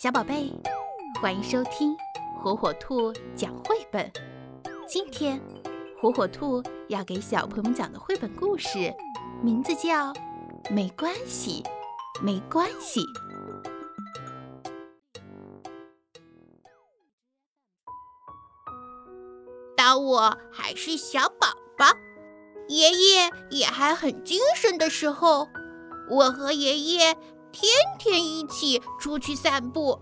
小宝贝，欢迎收听火火兔讲绘本。今天，火火兔要给小朋友们讲的绘本故事，名字叫《没关系，没关系》。当我还是小宝宝，爷爷也还很精神的时候，我和爷爷。天天一起出去散步，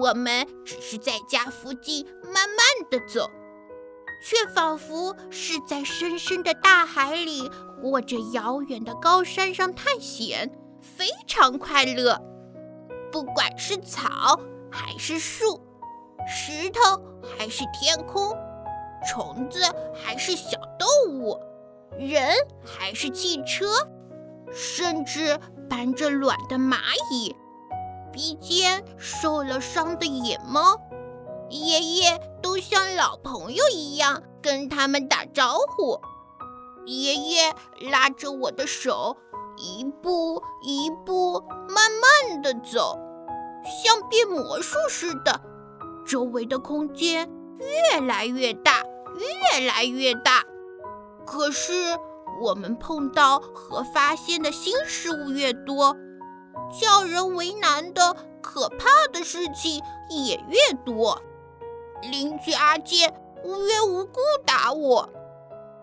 我们只是在家附近慢慢的走，却仿佛是在深深的大海里或者遥远的高山上探险，非常快乐。不管是草还是树，石头还是天空，虫子还是小动物，人还是汽车。甚至搬着卵的蚂蚁，鼻尖受了伤的野猫，爷爷都像老朋友一样跟他们打招呼。爷爷拉着我的手，一步一步慢慢的走，像变魔术似的，周围的空间越来越大，越来越大。可是。我们碰到和发现的新事物越多，叫人为难的可怕的事情也越多。邻居阿健无缘无故打我，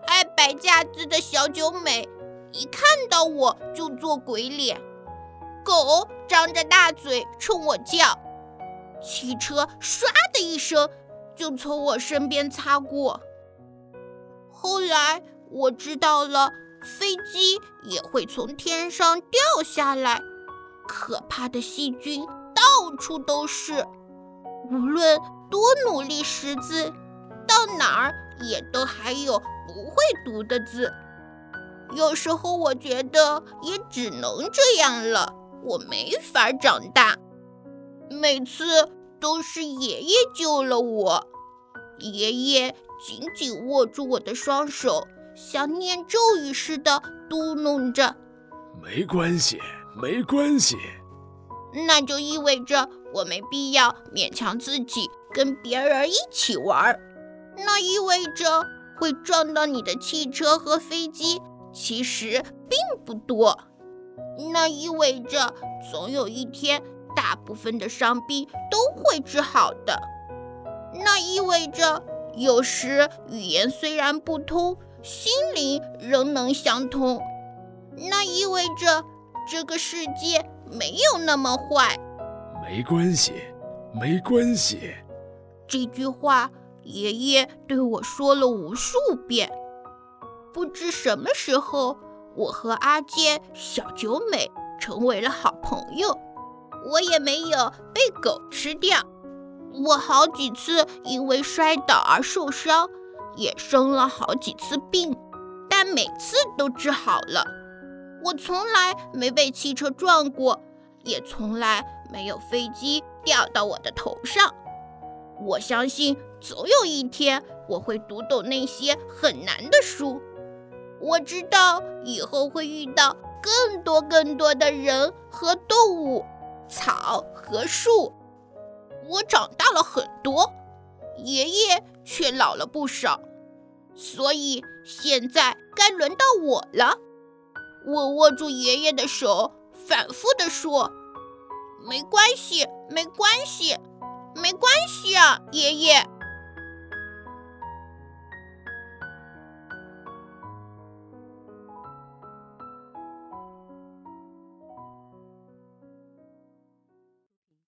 爱摆架子的小九美一看到我就做鬼脸，狗张着大嘴冲我叫，汽车唰的一声就从我身边擦过。后来。我知道了，飞机也会从天上掉下来，可怕的细菌到处都是。无论多努力识字，到哪儿也都还有不会读的字。有时候我觉得也只能这样了，我没法长大。每次都是爷爷救了我，爷爷紧紧握住我的双手。像念咒语似的嘟哝着：“没关系，没关系。”那就意味着我没必要勉强自己跟别人一起玩。那意味着会撞到你的汽车和飞机其实并不多。那意味着总有一天，大部分的伤病都会治好的。那意味着有时语言虽然不通。心灵仍能相通，那意味着这个世界没有那么坏。没关系，没关系。这句话爷爷对我说了无数遍。不知什么时候，我和阿健、小九美成为了好朋友。我也没有被狗吃掉。我好几次因为摔倒而受伤。也生了好几次病，但每次都治好了。我从来没被汽车撞过，也从来没有飞机掉到我的头上。我相信总有一天我会读懂那些很难的书。我知道以后会遇到更多更多的人和动物、草和树。我长大了很多。爷爷却老了不少，所以现在该轮到我了。我握住爷爷的手，反复地说：“没关系，没关系，没关系啊，爷爷。”